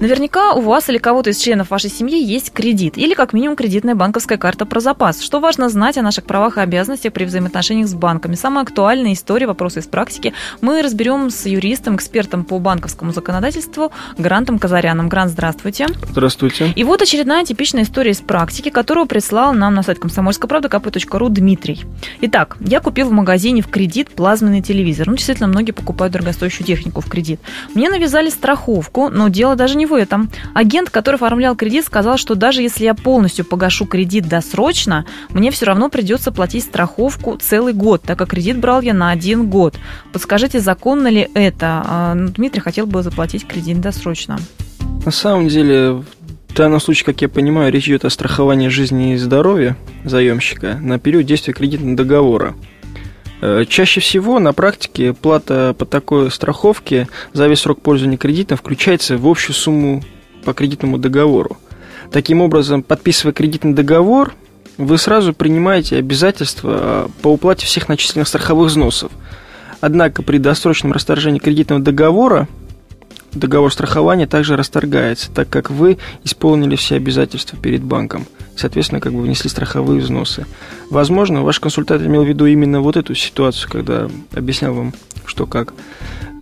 Наверняка у вас или кого-то из членов вашей семьи есть кредит или как минимум кредитная банковская карта про запас. Что важно знать о наших правах и обязанностях при взаимоотношениях с банками? Самая актуальная история, вопросы из практики мы разберем с юристом, экспертом по банковскому законодательству Грантом Казаряном. Грант, здравствуйте. Здравствуйте. И вот очередная типичная история из практики, которую прислал нам на сайт комсомольской правды kp.ru Дмитрий. Итак, я купил в магазине в кредит плазменный телевизор. Ну, действительно, многие покупают дорогостоящую технику в кредит. Мне навязали страховку, но дело даже не в этом. Агент, который оформлял кредит, сказал, что даже если я полностью погашу кредит досрочно, мне все равно придется платить страховку целый год, так как кредит брал я на один год. Подскажите, законно ли это? А, ну, Дмитрий хотел бы заплатить кредит досрочно. На самом деле, в данном случае, как я понимаю, речь идет о страховании жизни и здоровья заемщика на период действия кредитного договора. Э, чаще всего на практике плата по такой страховке за весь срок пользования кредитом включается в общую сумму по кредитному договору. Таким образом, подписывая кредитный договор, вы сразу принимаете обязательства по уплате всех начисленных страховых взносов. Однако при досрочном расторжении кредитного договора договор страхования также расторгается, так как вы исполнили все обязательства перед банком. Соответственно, как бы внесли страховые взносы. Возможно, ваш консультант имел в виду именно вот эту ситуацию, когда объяснял вам, что как.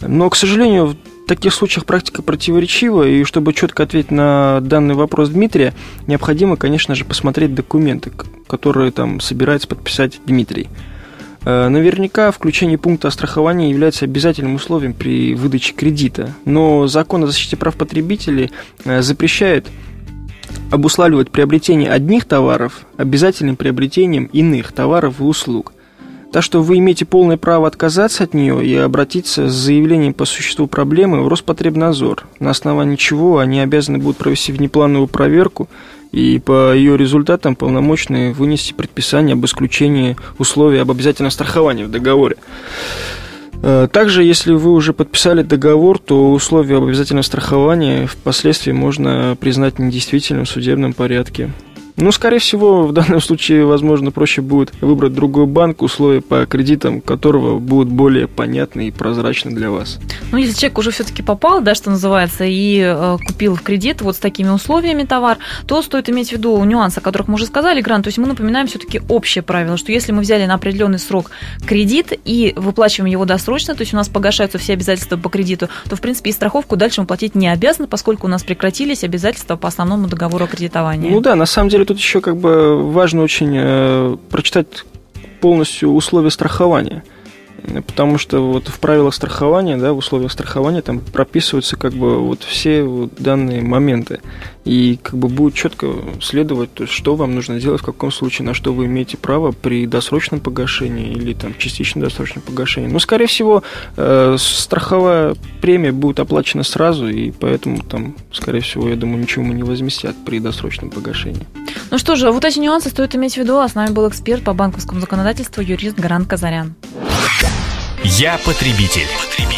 Но, к сожалению, в таких случаях практика противоречива, и чтобы четко ответить на данный вопрос Дмитрия, необходимо, конечно же, посмотреть документы, которые там собирается подписать Дмитрий. Э, наверняка включение пункта о страховании является обязательным условием при выдаче кредита, но закон о защите прав потребителей э, запрещает обуславливать приобретение одних товаров обязательным приобретением иных товаров и услуг. Так что вы имеете полное право отказаться от нее и обратиться с заявлением по существу проблемы в Роспотребнадзор, на основании чего они обязаны будут провести внеплановую проверку и по ее результатам полномочные вынести предписание об исключении условий об обязательном страховании в договоре. Э, также, если вы уже подписали договор, то условия об обязательном страховании впоследствии можно признать недействительным в судебном порядке. Ну, скорее всего, в данном случае, возможно, проще будет выбрать другой банк, условия по кредитам которого будут более понятны и прозрачны для вас. Ну, если человек уже все-таки попал, да, что называется, и э, купил в кредит вот с такими условиями товар, то стоит иметь в виду нюансы, о которых мы уже сказали, Грант. То есть мы напоминаем все-таки общее правило, что если мы взяли на определенный срок кредит и выплачиваем его досрочно, то есть у нас погашаются все обязательства по кредиту, то, в принципе, и страховку дальше мы платить не обязаны, поскольку у нас прекратились обязательства по основному договору о кредитовании. Ну да, на самом деле тут еще как бы важно очень э, прочитать полностью условия страхования – потому что вот в правилах страхования, да, в условиях страхования там прописываются как бы вот все вот данные моменты. И как бы будет четко следовать, то есть, что вам нужно делать, в каком случае, на что вы имеете право при досрочном погашении или там частичном досрочном погашении. Но, скорее всего, э, страховая премия будет оплачена сразу, и поэтому там, скорее всего, я думаю, ничего мы не возместят при досрочном погашении. Ну что же, вот эти нюансы стоит иметь в виду. А с нами был эксперт по банковскому законодательству, юрист Гарант Казарян. Я потребитель. потребитель.